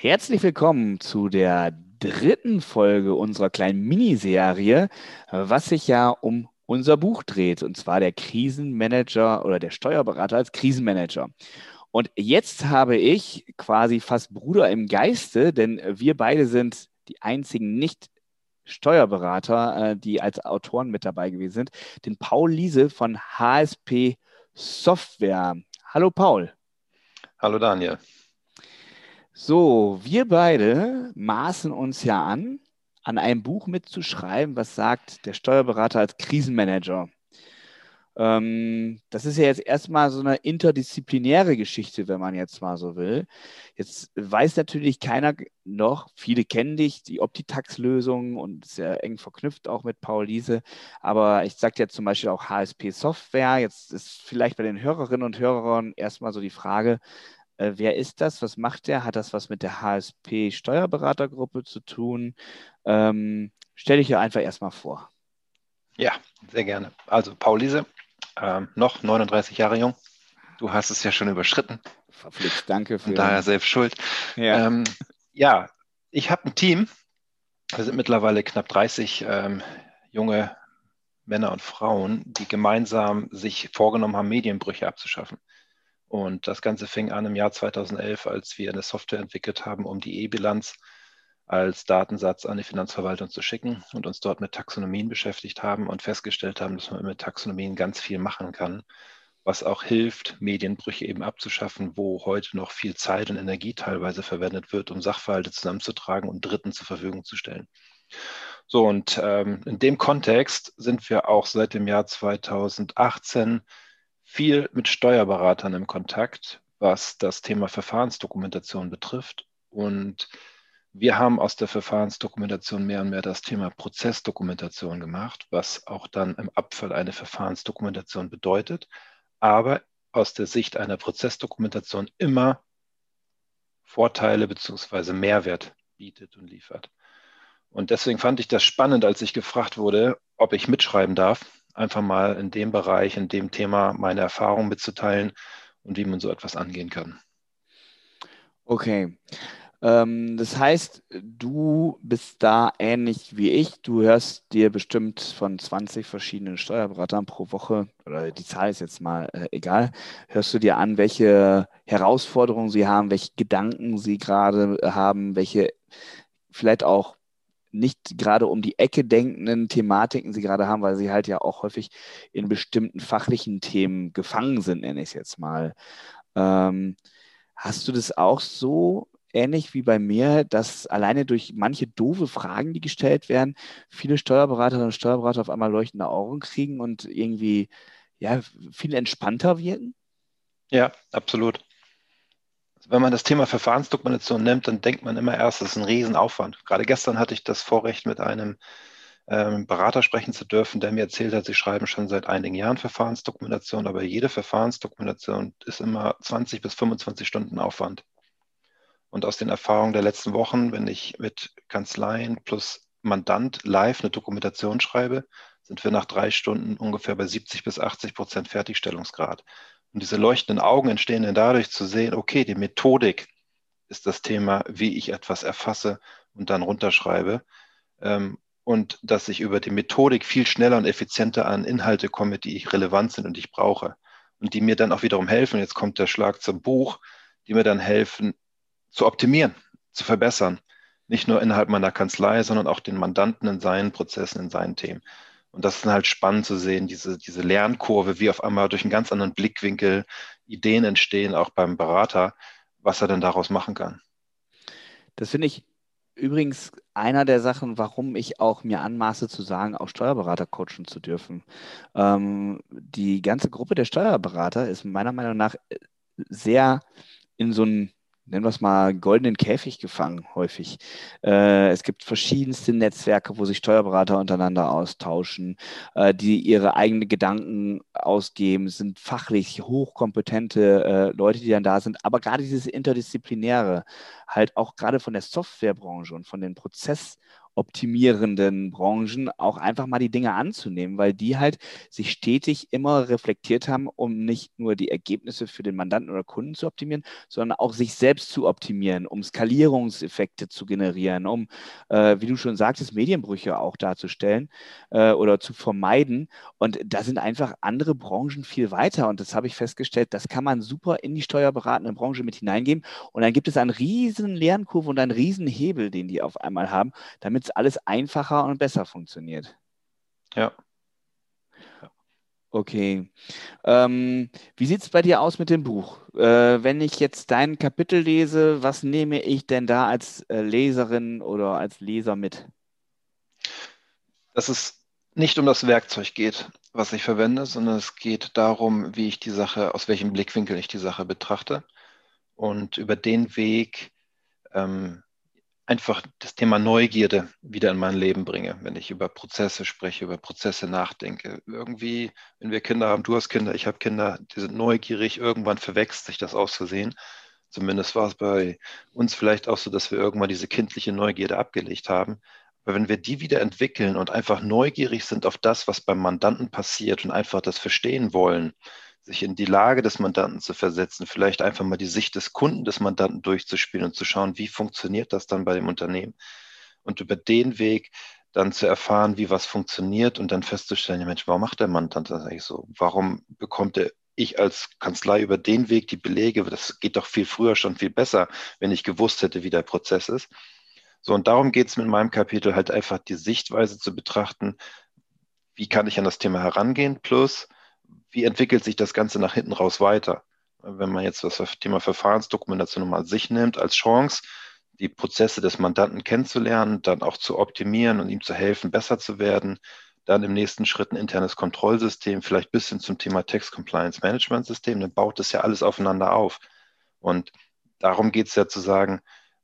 Herzlich willkommen zu der dritten Folge unserer kleinen Miniserie, was sich ja um unser Buch dreht, und zwar der Krisenmanager oder der Steuerberater als Krisenmanager. Und jetzt habe ich quasi fast Bruder im Geiste, denn wir beide sind die einzigen nicht Steuerberater, äh, die als Autoren mit dabei gewesen sind, den Paul Liese von HSP Software. Hallo Paul. Hallo Daniel. So, wir beide maßen uns ja an, an einem Buch mitzuschreiben, was sagt der Steuerberater als Krisenmanager. Ähm, das ist ja jetzt erstmal so eine interdisziplinäre Geschichte, wenn man jetzt mal so will. Jetzt weiß natürlich keiner noch, viele kennen dich, die Optitax-Lösung und ja eng verknüpft auch mit Paul Liese. Aber ich sage ja zum Beispiel auch HSP Software. Jetzt ist vielleicht bei den Hörerinnen und Hörern erstmal so die Frage, äh, wer ist das? Was macht der? Hat das was mit der HSP Steuerberatergruppe zu tun? Ähm, stell dich ja einfach erstmal vor. Ja, sehr gerne. Also Paul Liese, ähm, noch 39 Jahre jung. Du hast es ja schon überschritten. Verpflicht, danke für. Und daher selbst schuld. Ja, ähm, ja ich habe ein Team. Wir sind mittlerweile knapp 30 ähm, junge Männer und Frauen, die gemeinsam sich vorgenommen haben, Medienbrüche abzuschaffen. Und das Ganze fing an im Jahr 2011, als wir eine Software entwickelt haben, um die E-Bilanz als Datensatz an die Finanzverwaltung zu schicken und uns dort mit Taxonomien beschäftigt haben und festgestellt haben, dass man mit Taxonomien ganz viel machen kann, was auch hilft, Medienbrüche eben abzuschaffen, wo heute noch viel Zeit und Energie teilweise verwendet wird, um Sachverhalte zusammenzutragen und Dritten zur Verfügung zu stellen. So, und ähm, in dem Kontext sind wir auch seit dem Jahr 2018 viel mit Steuerberatern im Kontakt, was das Thema Verfahrensdokumentation betrifft. Und wir haben aus der Verfahrensdokumentation mehr und mehr das Thema Prozessdokumentation gemacht, was auch dann im Abfall eine Verfahrensdokumentation bedeutet, aber aus der Sicht einer Prozessdokumentation immer Vorteile bzw. Mehrwert bietet und liefert. Und deswegen fand ich das spannend, als ich gefragt wurde, ob ich mitschreiben darf einfach mal in dem Bereich, in dem Thema meine Erfahrungen mitzuteilen und wie man so etwas angehen kann. Okay. Ähm, das heißt, du bist da ähnlich wie ich. Du hörst dir bestimmt von 20 verschiedenen Steuerberatern pro Woche, oder die Zahl ist jetzt mal äh, egal, hörst du dir an, welche Herausforderungen sie haben, welche Gedanken sie gerade haben, welche vielleicht auch nicht gerade um die Ecke denkenden Thematiken sie gerade haben, weil sie halt ja auch häufig in bestimmten fachlichen Themen gefangen sind, nenne ich es jetzt mal. Ähm, hast du das auch so ähnlich wie bei mir, dass alleine durch manche doofe Fragen, die gestellt werden, viele Steuerberaterinnen und Steuerberater auf einmal leuchtende Augen kriegen und irgendwie ja, viel entspannter wirken? Ja, absolut wenn man das Thema Verfahrensdokumentation nimmt, dann denkt man immer erst, das ist ein Riesenaufwand. Gerade gestern hatte ich das Vorrecht, mit einem ähm, Berater sprechen zu dürfen, der mir erzählt hat, sie schreiben schon seit einigen Jahren Verfahrensdokumentation, aber jede Verfahrensdokumentation ist immer 20 bis 25 Stunden Aufwand. Und aus den Erfahrungen der letzten Wochen, wenn ich mit Kanzleien plus Mandant live eine Dokumentation schreibe, sind wir nach drei Stunden ungefähr bei 70 bis 80 Prozent Fertigstellungsgrad. Und diese leuchtenden Augen entstehen dann dadurch zu sehen, okay, die Methodik ist das Thema, wie ich etwas erfasse und dann runterschreibe. Ähm, und dass ich über die Methodik viel schneller und effizienter an Inhalte komme, die ich relevant sind und die ich brauche. Und die mir dann auch wiederum helfen, jetzt kommt der Schlag zum Buch, die mir dann helfen, zu optimieren, zu verbessern. Nicht nur innerhalb meiner Kanzlei, sondern auch den Mandanten in seinen Prozessen, in seinen Themen. Und das ist halt spannend zu sehen, diese, diese Lernkurve, wie auf einmal durch einen ganz anderen Blickwinkel Ideen entstehen, auch beim Berater, was er denn daraus machen kann. Das finde ich übrigens einer der Sachen, warum ich auch mir anmaße zu sagen, auch Steuerberater coachen zu dürfen. Ähm, die ganze Gruppe der Steuerberater ist meiner Meinung nach sehr in so ein nennen wir es mal, goldenen Käfig gefangen, häufig. Äh, es gibt verschiedenste Netzwerke, wo sich Steuerberater untereinander austauschen, äh, die ihre eigenen Gedanken ausgeben, es sind fachlich hochkompetente äh, Leute, die dann da sind. Aber gerade dieses Interdisziplinäre, halt auch gerade von der Softwarebranche und von den Prozess- optimierenden Branchen auch einfach mal die Dinge anzunehmen, weil die halt sich stetig immer reflektiert haben, um nicht nur die Ergebnisse für den Mandanten oder Kunden zu optimieren, sondern auch sich selbst zu optimieren, um Skalierungseffekte zu generieren, um, äh, wie du schon sagtest, Medienbrüche auch darzustellen äh, oder zu vermeiden. Und da sind einfach andere Branchen viel weiter. Und das habe ich festgestellt, das kann man super in die steuerberatende Branche mit hineingeben. Und dann gibt es einen riesen Lernkurve und einen riesen Hebel, den die auf einmal haben, damit alles einfacher und besser funktioniert. Ja. Okay. Ähm, wie sieht es bei dir aus mit dem Buch? Äh, wenn ich jetzt dein Kapitel lese, was nehme ich denn da als äh, Leserin oder als Leser mit? Dass es nicht um das Werkzeug geht, was ich verwende, sondern es geht darum, wie ich die Sache, aus welchem Blickwinkel ich die Sache betrachte und über den Weg ähm, einfach das Thema Neugierde wieder in mein Leben bringe, wenn ich über Prozesse spreche, über Prozesse nachdenke. Irgendwie, wenn wir Kinder haben, du hast Kinder, ich habe Kinder, die sind neugierig, irgendwann verwechselt sich das aus Versehen. Zumindest war es bei uns vielleicht auch so, dass wir irgendwann diese kindliche Neugierde abgelegt haben. Aber wenn wir die wieder entwickeln und einfach neugierig sind auf das, was beim Mandanten passiert und einfach das verstehen wollen, sich in die Lage des Mandanten zu versetzen, vielleicht einfach mal die Sicht des Kunden des Mandanten durchzuspielen und zu schauen, wie funktioniert das dann bei dem Unternehmen und über den Weg dann zu erfahren, wie was funktioniert und dann festzustellen, ja Mensch, warum macht der Mandant das eigentlich so? Warum bekommt er ich als Kanzlei über den Weg die Belege? Das geht doch viel früher schon viel besser, wenn ich gewusst hätte, wie der Prozess ist. So, und darum geht es mit meinem Kapitel halt einfach die Sichtweise zu betrachten, wie kann ich an das Thema herangehen, plus wie entwickelt sich das Ganze nach hinten raus weiter? Wenn man jetzt das Thema Verfahrensdokumentation mal sich nimmt als Chance, die Prozesse des Mandanten kennenzulernen, dann auch zu optimieren und ihm zu helfen, besser zu werden, dann im nächsten Schritt ein internes Kontrollsystem, vielleicht bis hin zum Thema Text Compliance Management System, dann baut das ja alles aufeinander auf. Und darum geht es ja zu sagen,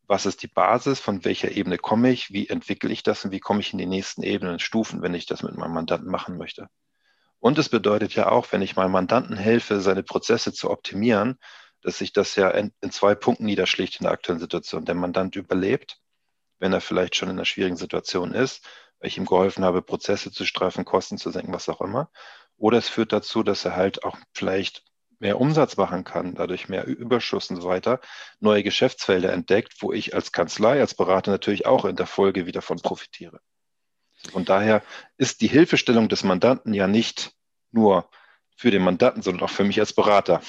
was ist die Basis, von welcher Ebene komme ich, wie entwickle ich das und wie komme ich in die nächsten Ebenen Stufen, wenn ich das mit meinem Mandanten machen möchte. Und es bedeutet ja auch, wenn ich meinem Mandanten helfe, seine Prozesse zu optimieren, dass sich das ja in, in zwei Punkten niederschlägt in der aktuellen Situation. Der Mandant überlebt, wenn er vielleicht schon in einer schwierigen Situation ist, weil ich ihm geholfen habe, Prozesse zu streifen, Kosten zu senken, was auch immer. Oder es führt dazu, dass er halt auch vielleicht mehr Umsatz machen kann, dadurch mehr Überschuss und so weiter, neue Geschäftsfelder entdeckt, wo ich als Kanzlei, als Berater natürlich auch in der Folge wieder von profitiere. Von daher ist die Hilfestellung des Mandanten ja nicht nur für den Mandanten, sondern auch für mich als Berater.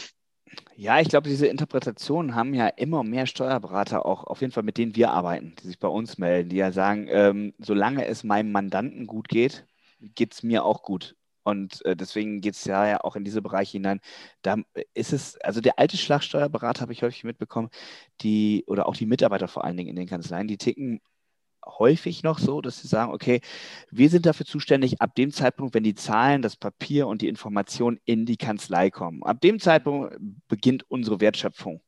Ja, ich glaube, diese Interpretationen haben ja immer mehr Steuerberater auch, auf jeden Fall mit denen wir arbeiten, die sich bei uns melden, die ja sagen, ähm, solange es meinem Mandanten gut geht, geht es mir auch gut. Und äh, deswegen geht es ja, ja auch in diese Bereiche hinein. Da ist es, also der alte Schlagsteuerberater habe ich häufig mitbekommen, die, oder auch die Mitarbeiter vor allen Dingen in den Kanzleien, die ticken häufig noch so, dass sie sagen, okay, wir sind dafür zuständig ab dem Zeitpunkt, wenn die Zahlen, das Papier und die Informationen in die Kanzlei kommen. Ab dem Zeitpunkt beginnt unsere Wertschöpfung.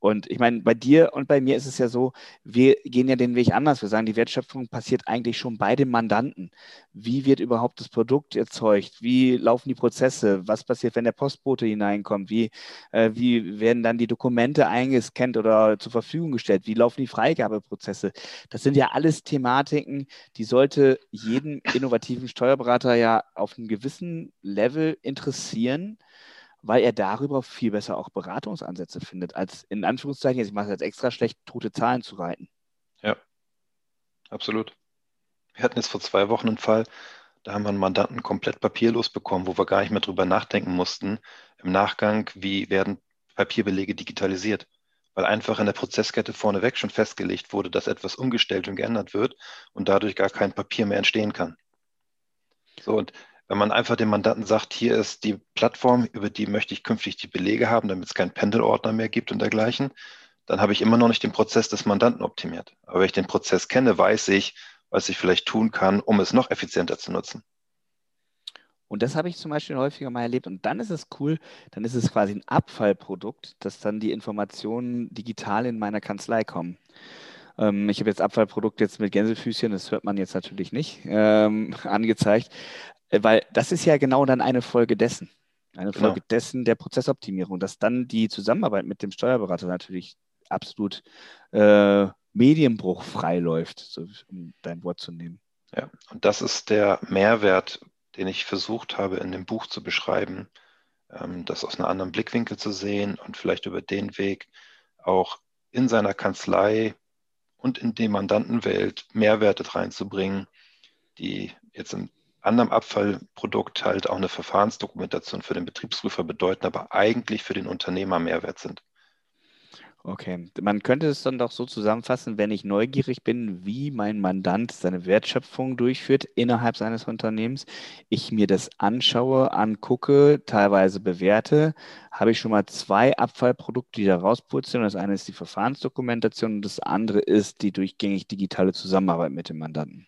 Und ich meine, bei dir und bei mir ist es ja so, wir gehen ja den Weg anders. Wir sagen, die Wertschöpfung passiert eigentlich schon bei dem Mandanten. Wie wird überhaupt das Produkt erzeugt? Wie laufen die Prozesse? Was passiert, wenn der Postbote hineinkommt? Wie, äh, wie werden dann die Dokumente eingescannt oder zur Verfügung gestellt? Wie laufen die Freigabeprozesse? Das sind ja alles Thematiken, die sollte jeden innovativen Steuerberater ja auf einem gewissen Level interessieren weil er darüber viel besser auch Beratungsansätze findet, als in Anführungszeichen, ich mache es jetzt extra schlecht, tote Zahlen zu reiten. Ja, absolut. Wir hatten jetzt vor zwei Wochen einen Fall, da haben wir einen Mandanten komplett papierlos bekommen, wo wir gar nicht mehr drüber nachdenken mussten im Nachgang, wie werden Papierbelege digitalisiert. Weil einfach in der Prozesskette vorneweg schon festgelegt wurde, dass etwas umgestellt und geändert wird und dadurch gar kein Papier mehr entstehen kann. So, und wenn man einfach dem Mandanten sagt, hier ist die Plattform, über die möchte ich künftig die Belege haben, damit es keinen Pendelordner mehr gibt und dergleichen, dann habe ich immer noch nicht den Prozess des Mandanten optimiert. Aber wenn ich den Prozess kenne, weiß ich, was ich vielleicht tun kann, um es noch effizienter zu nutzen. Und das habe ich zum Beispiel häufiger mal erlebt. Und dann ist es cool, dann ist es quasi ein Abfallprodukt, dass dann die Informationen digital in meiner Kanzlei kommen. Ähm, ich habe jetzt Abfallprodukt jetzt mit Gänsefüßchen, das hört man jetzt natürlich nicht, ähm, angezeigt. Äh, weil das ist ja genau dann eine Folge dessen. Eine genau. Folge dessen der Prozessoptimierung, dass dann die Zusammenarbeit mit dem Steuerberater natürlich absolut äh, Medienbruch freiläuft, so, um dein Wort zu nehmen. Ja, und das ist der Mehrwert, den ich versucht habe in dem Buch zu beschreiben, ähm, das aus einem anderen Blickwinkel zu sehen und vielleicht über den Weg auch in seiner Kanzlei und in die Mandantenwelt Mehrwerte reinzubringen, die jetzt im anderen Abfallprodukt halt auch eine Verfahrensdokumentation für den Betriebsprüfer bedeuten, aber eigentlich für den Unternehmer Mehrwert sind. Okay, man könnte es dann doch so zusammenfassen, wenn ich neugierig bin, wie mein Mandant seine Wertschöpfung durchführt innerhalb seines Unternehmens, ich mir das anschaue, angucke, teilweise bewerte, habe ich schon mal zwei Abfallprodukte, die da rauspurzeln. Das eine ist die Verfahrensdokumentation und das andere ist die durchgängig digitale Zusammenarbeit mit dem Mandanten.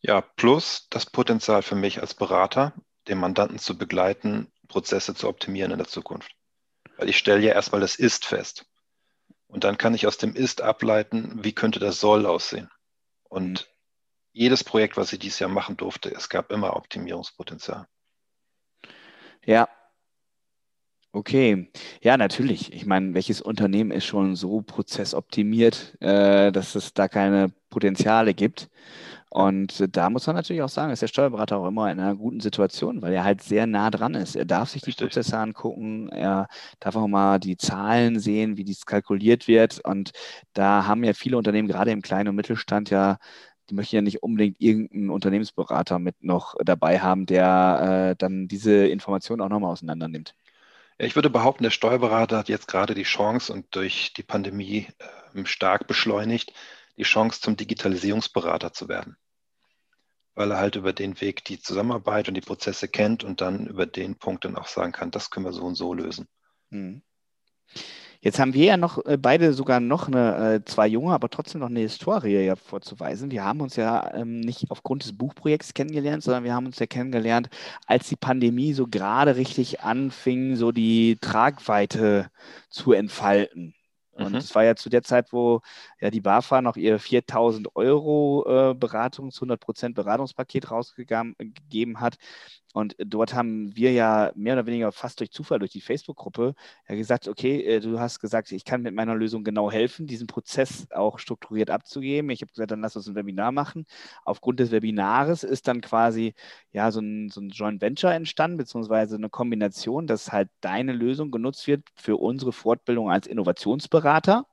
Ja, plus das Potenzial für mich als Berater, den Mandanten zu begleiten, Prozesse zu optimieren in der Zukunft. Weil ich stelle ja erstmal das Ist fest. Und dann kann ich aus dem Ist ableiten, wie könnte das Soll aussehen. Und jedes Projekt, was ich dieses Jahr machen durfte, es gab immer Optimierungspotenzial. Ja. Okay, ja, natürlich. Ich meine, welches Unternehmen ist schon so prozessoptimiert, äh, dass es da keine Potenziale gibt? Und da muss man natürlich auch sagen, ist der Steuerberater auch immer in einer guten Situation, weil er halt sehr nah dran ist. Er darf sich die Richtig. Prozesse angucken, er darf auch mal die Zahlen sehen, wie dies kalkuliert wird. Und da haben ja viele Unternehmen, gerade im kleinen und Mittelstand, ja die möchten ja nicht unbedingt irgendeinen Unternehmensberater mit noch dabei haben, der äh, dann diese Informationen auch nochmal auseinander nimmt. Ich würde behaupten, der Steuerberater hat jetzt gerade die Chance und durch die Pandemie äh, stark beschleunigt, die Chance zum Digitalisierungsberater zu werden, weil er halt über den Weg die Zusammenarbeit und die Prozesse kennt und dann über den Punkt dann auch sagen kann, das können wir so und so lösen. Mhm. Jetzt haben wir ja noch äh, beide sogar noch eine, äh, zwei junge, aber trotzdem noch eine Historie ja vorzuweisen. Wir haben uns ja ähm, nicht aufgrund des Buchprojekts kennengelernt, sondern wir haben uns ja kennengelernt, als die Pandemie so gerade richtig anfing, so die Tragweite zu entfalten. Und es mhm. war ja zu der Zeit, wo ja die BAFA noch ihr 4000 Euro äh, Beratungs, 100% Beratungspaket rausgegeben hat. Und dort haben wir ja mehr oder weniger fast durch Zufall, durch die Facebook-Gruppe, ja gesagt, okay, äh, du hast gesagt, ich kann mit meiner Lösung genau helfen, diesen Prozess auch strukturiert abzugeben. Ich habe gesagt, dann lass uns ein Webinar machen. Aufgrund des Webinares ist dann quasi ja so ein, so ein Joint Venture entstanden, beziehungsweise eine Kombination, dass halt deine Lösung genutzt wird für unsere Fortbildung als Innovationsberater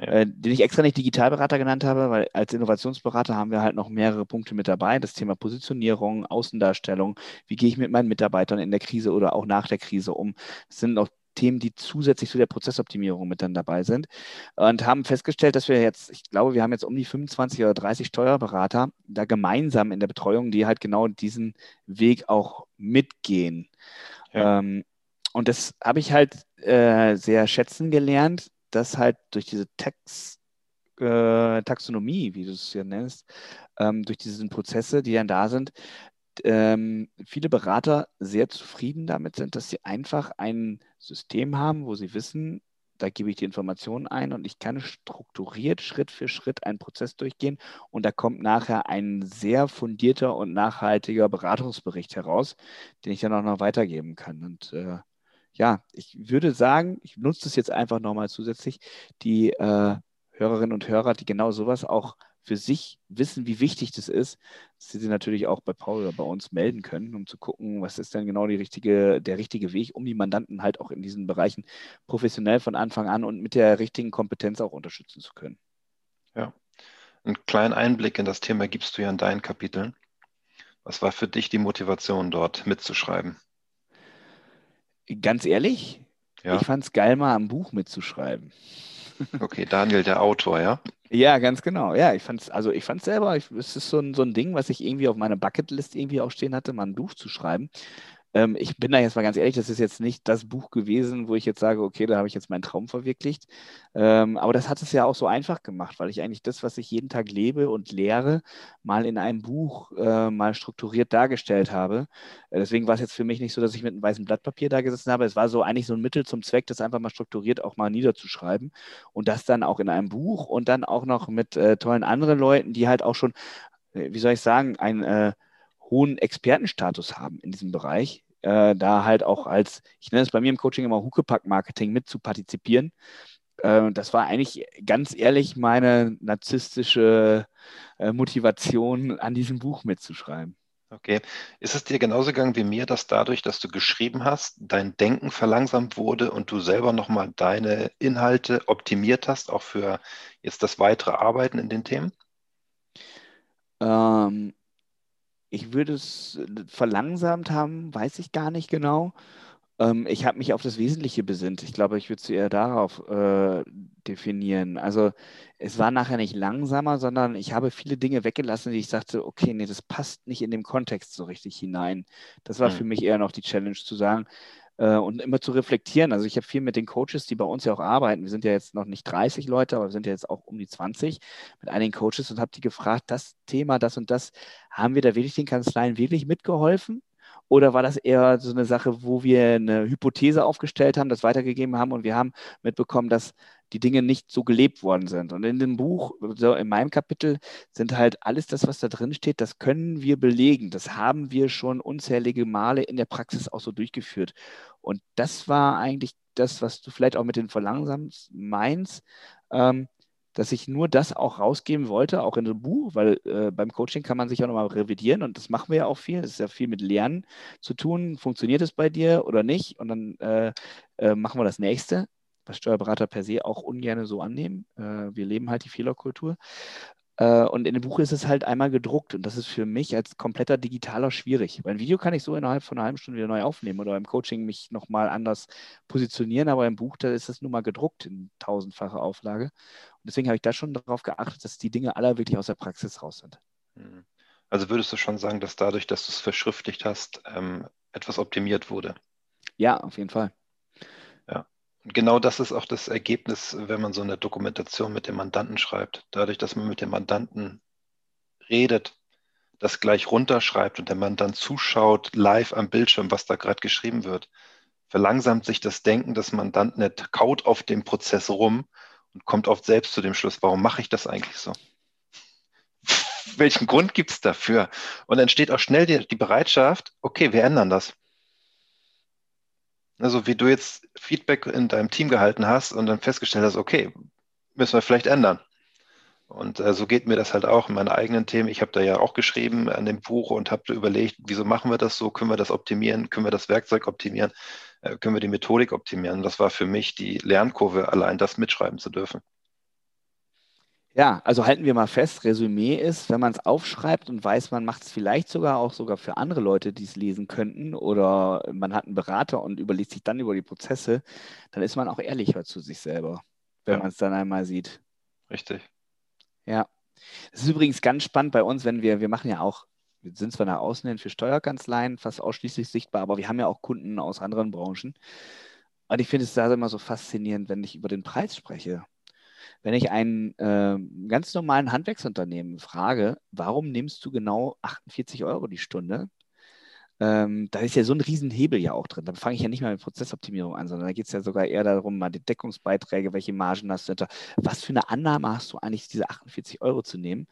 ja. äh, den ich extra nicht Digitalberater genannt habe, weil als Innovationsberater haben wir halt noch mehrere Punkte mit dabei. Das Thema Positionierung, Außendarstellung, wie gehe ich mit meinen Mitarbeitern in der Krise oder auch nach der Krise um. Das sind auch Themen, die zusätzlich zu der Prozessoptimierung mit dann dabei sind und haben festgestellt, dass wir jetzt, ich glaube, wir haben jetzt um die 25 oder 30 Steuerberater da gemeinsam in der Betreuung, die halt genau diesen Weg auch mitgehen. Ja. Ähm, und das habe ich halt äh, sehr schätzen gelernt, dass halt durch diese Text, äh, Taxonomie, wie du es ja nennst, ähm, durch diese Prozesse, die dann da sind, ähm, viele Berater sehr zufrieden damit sind, dass sie einfach ein System haben, wo sie wissen, da gebe ich die Informationen ein und ich kann strukturiert Schritt für Schritt einen Prozess durchgehen und da kommt nachher ein sehr fundierter und nachhaltiger Beratungsbericht heraus, den ich dann auch noch weitergeben kann. Und äh, ja, ich würde sagen, ich nutze das jetzt einfach nochmal zusätzlich, die äh, Hörerinnen und Hörer, die genau sowas auch für sich wissen, wie wichtig das ist, dass sie sich natürlich auch bei Paul oder bei uns melden können, um zu gucken, was ist denn genau richtige, der richtige Weg, um die Mandanten halt auch in diesen Bereichen professionell von Anfang an und mit der richtigen Kompetenz auch unterstützen zu können. Ja, einen kleinen Einblick in das Thema gibst du ja in deinen Kapiteln. Was war für dich die Motivation, dort mitzuschreiben? Ganz ehrlich, ja. ich fand es geil, mal ein Buch mitzuschreiben. Okay, Daniel, der Autor, ja? Ja, ganz genau. Ja, ich fand es, also ich selber, es ist so ein, so ein Ding, was ich irgendwie auf meiner Bucketlist irgendwie auch stehen hatte, mal ein Buch zu schreiben. Ähm, ich bin da jetzt mal ganz ehrlich, das ist jetzt nicht das Buch gewesen, wo ich jetzt sage, okay, da habe ich jetzt meinen Traum verwirklicht. Ähm, aber das hat es ja auch so einfach gemacht, weil ich eigentlich das, was ich jeden Tag lebe und lehre, mal in einem Buch äh, mal strukturiert dargestellt habe. Äh, deswegen war es jetzt für mich nicht so, dass ich mit einem weißen Blatt Papier da gesessen habe. Es war so eigentlich so ein Mittel zum Zweck, das einfach mal strukturiert auch mal niederzuschreiben und das dann auch in einem Buch und dann auch noch mit äh, tollen anderen Leuten, die halt auch schon, äh, wie soll ich sagen, einen äh, hohen Expertenstatus haben in diesem Bereich, äh, da halt auch als, ich nenne es bei mir im Coaching immer Huckepack-Marketing mit zu partizipieren. äh, das war eigentlich ganz ehrlich meine narzisstische äh, Motivation, an diesem Buch mitzuschreiben. Okay. Ist es dir genauso gegangen wie mir, dass dadurch, dass du geschrieben hast, dein Denken verlangsamt wurde und du selber nochmal deine Inhalte optimiert hast, auch für jetzt das weitere Arbeiten in den Themen? Ähm, ich würde es verlangsamt haben, weiß ich gar nicht genau. Ähm, ich habe mich auf das Wesentliche besinnt. Ich glaube, ich würde es eher darauf äh, definieren. Also es war nachher nicht langsamer, sondern ich habe viele Dinge weggelassen, die ich sagte, okay, nee, das passt nicht in dem Kontext so richtig hinein. Das war mhm. für mich eher noch die Challenge zu sagen, äh, und immer zu reflektieren. Also ich habe viel mit den Coaches, die bei uns ja auch arbeiten. Wir sind ja jetzt noch nicht 30 Leute, aber wir sind ja jetzt auch um die 20 mit einigen Coaches und habe die gefragt, das Thema, das und das, haben wir da wirklich den Kanzleien wirklich mitgeholfen? Oder war das eher so eine Sache, wo wir eine Hypothese aufgestellt haben, das weitergegeben haben und wir haben mitbekommen, dass die Dinge nicht so gelebt worden sind. Und in dem Buch, so in meinem Kapitel, sind halt alles das, was da drin steht, das können wir belegen. Das haben wir schon unzählige Male in der Praxis auch so durchgeführt. Und das war eigentlich das, was du vielleicht auch mit den Verlangsamst meinst. Ähm, dass ich nur das auch rausgeben wollte, auch in einem Buch, weil äh, beim Coaching kann man sich auch nochmal revidieren und das machen wir ja auch viel. Das ist ja viel mit Lernen zu tun. Funktioniert es bei dir oder nicht? Und dann äh, äh, machen wir das nächste, was Steuerberater per se auch ungern so annehmen. Äh, wir leben halt die Fehlerkultur. Äh, und in dem Buch ist es halt einmal gedruckt und das ist für mich als kompletter Digitaler schwierig. Weil ein Video kann ich so innerhalb von einer halben Stunde wieder neu aufnehmen oder im Coaching mich nochmal anders positionieren, aber im Buch, da ist es nun mal gedruckt in tausendfacher Auflage. Und deswegen habe ich da schon darauf geachtet, dass die Dinge alle wirklich aus der Praxis raus sind. Mhm. Also würdest du schon sagen, dass dadurch, dass du es verschriftlicht hast, ähm, etwas optimiert wurde? Ja, auf jeden Fall genau das ist auch das Ergebnis, wenn man so eine Dokumentation mit dem Mandanten schreibt. Dadurch, dass man mit dem Mandanten redet, das gleich runterschreibt und der Mandant zuschaut live am Bildschirm, was da gerade geschrieben wird, verlangsamt sich das Denken des Mandanten, er kaut auf dem Prozess rum und kommt oft selbst zu dem Schluss, warum mache ich das eigentlich so? Welchen Grund gibt es dafür? Und entsteht auch schnell die, die Bereitschaft, okay, wir ändern das. Also wie du jetzt Feedback in deinem Team gehalten hast und dann festgestellt hast, okay, müssen wir vielleicht ändern. Und äh, so geht mir das halt auch in meinen eigenen Themen. Ich habe da ja auch geschrieben an dem Buch und habe überlegt, wieso machen wir das so? Können wir das optimieren? Können wir das Werkzeug optimieren? Äh, können wir die Methodik optimieren? Das war für mich die Lernkurve, allein das mitschreiben zu dürfen. Ja, also halten wir mal fest, Resümee ist, wenn man es aufschreibt und weiß, man macht es vielleicht sogar auch sogar für andere Leute, die es lesen könnten, oder man hat einen Berater und überlegt sich dann über die Prozesse, dann ist man auch ehrlicher zu sich selber, wenn ja. man es dann einmal sieht. Richtig. Ja. Das ist übrigens ganz spannend bei uns, wenn wir, wir machen ja auch, wir sind zwar nach außen hin für Steuerkanzleien fast ausschließlich sichtbar, aber wir haben ja auch Kunden aus anderen Branchen. Und ich finde es da immer so faszinierend, wenn ich über den Preis spreche. Wenn ich einen äh, ganz normalen Handwerksunternehmen frage, warum nimmst du genau 48 Euro die Stunde? Ähm, da ist ja so ein Riesenhebel ja auch drin. Da fange ich ja nicht mal mit Prozessoptimierung an, sondern da geht es ja sogar eher darum, mal die Deckungsbeiträge, welche Margen hast du, was für eine Annahme hast du eigentlich, diese 48 Euro zu nehmen?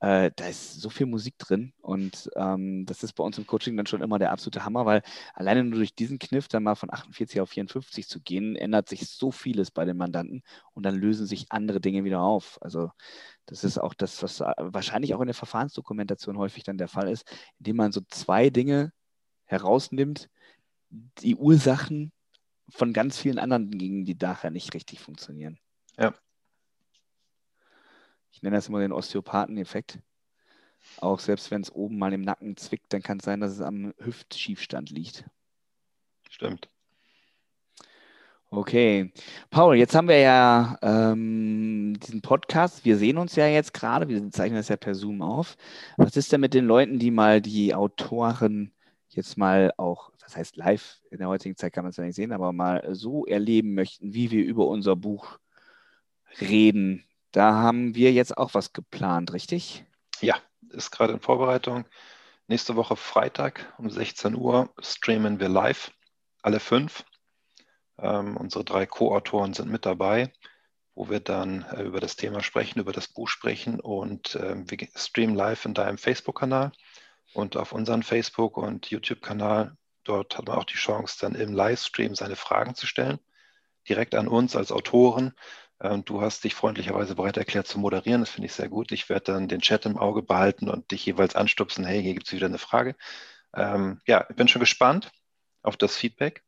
Äh, da ist so viel Musik drin und ähm, das ist bei uns im Coaching dann schon immer der absolute Hammer, weil alleine nur durch diesen Kniff dann mal von 48 auf 54 zu gehen, ändert sich so vieles bei den Mandanten und dann lösen sich andere Dinge wieder auf. Also das ist auch das, was äh, wahrscheinlich auch in der Verfahrensdokumentation häufig dann der Fall ist, indem man so zwei Dinge herausnimmt, die Ursachen von ganz vielen anderen Dingen, die nachher nicht richtig funktionieren. Ja, ich nenne das immer den Osteopathen-Effekt. Auch selbst wenn es oben mal im Nacken zwickt, dann kann es sein, dass es am Hüftschiefstand liegt. Stimmt. Okay. Paul, jetzt haben wir ja ähm, diesen Podcast. Wir sehen uns ja jetzt gerade. Wir zeichnen das ja per Zoom auf. Was ist denn mit den Leuten, die mal die Autoren jetzt mal auch, das heißt live, in der heutigen Zeit kann man es ja nicht sehen, aber mal so erleben möchten, wie wir über unser Buch reden, da haben wir jetzt auch was geplant, richtig? Ja, ist gerade in Vorbereitung. Nächste Woche Freitag um 16 Uhr streamen wir live, alle fünf. Ähm, unsere drei Co-Autoren sind mit dabei, wo wir dann äh, über das Thema sprechen, über das Buch sprechen und äh, wir streamen live in deinem Facebook-Kanal und auf unseren Facebook- und YouTube-Kanal. Dort hat man auch die Chance, dann im Livestream seine Fragen zu stellen. direkt an uns als Autoren. Ähm, du hast dich freundlicherweise bereit erklärt zu moderieren. Das finde ich sehr gut. Ich werde dann den Chat im Auge behalten und dich jeweils anstupsen. Hey, hier gibt es wieder eine Frage. Ähm, ja, ich bin schon gespannt auf das Feedback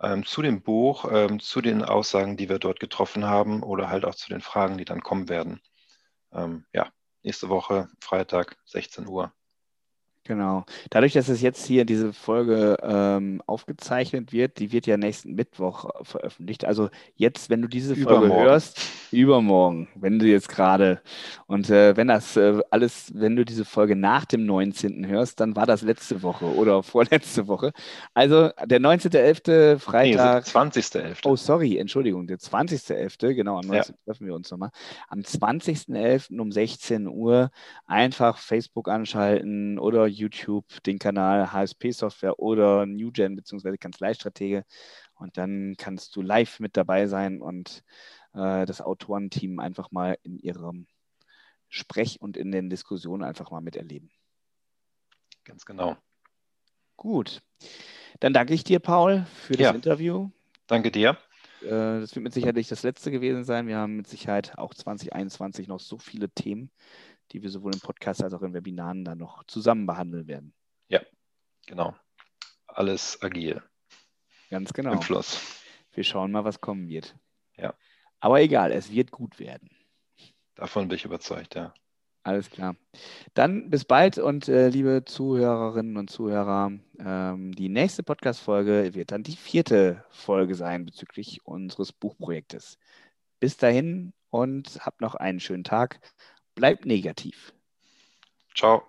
ähm, zu dem Buch, ähm, zu den Aussagen, die wir dort getroffen haben oder halt auch zu den Fragen, die dann kommen werden. Ähm, ja, nächste Woche, Freitag, 16 Uhr. Genau. Dadurch, dass es jetzt hier diese Folge ähm, aufgezeichnet wird, die wird ja nächsten Mittwoch äh, veröffentlicht. Also jetzt, wenn du diese Folge übermorgen. hörst, übermorgen, wenn du jetzt gerade und äh, wenn das äh, alles, wenn du diese Folge nach dem 19. hörst, dann war das letzte Woche oder vorletzte Woche. Also der 19.11. Freitag. Nee, 20.11. Oh, sorry, Entschuldigung, der 20.11. Genau, am 19. Ja. treffen wir uns nochmal. Am 20.11. um 16 Uhr einfach Facebook anschalten oder YouTube den Kanal HSP Software oder NewGen bzw. Kanzleistratege und dann kannst du live mit dabei sein und äh, das Autorenteam einfach mal in ihrem Sprech und in den Diskussionen einfach mal miterleben. Ganz genau. Gut. Dann danke ich dir, Paul, für das ja. Interview. Danke dir. Äh, das wird mit Sicherheit nicht das letzte gewesen sein. Wir haben mit Sicherheit auch 2021 noch so viele Themen, die wir sowohl im Podcast als auch in Webinaren dann noch zusammen behandeln werden. Ja, genau. Alles agil. Ganz genau. Im Fluss. Wir schauen mal, was kommen wird. Ja. Aber egal, es wird gut werden. Davon bin ich überzeugt, ja. Alles klar. Dann bis bald und äh, liebe Zuhörerinnen und Zuhörer, ähm, die nächste Podcast-Folge wird dann die vierte Folge sein bezüglich unseres Buchprojektes. Bis dahin und habt noch einen schönen Tag. Bleibt negativ. Ciao.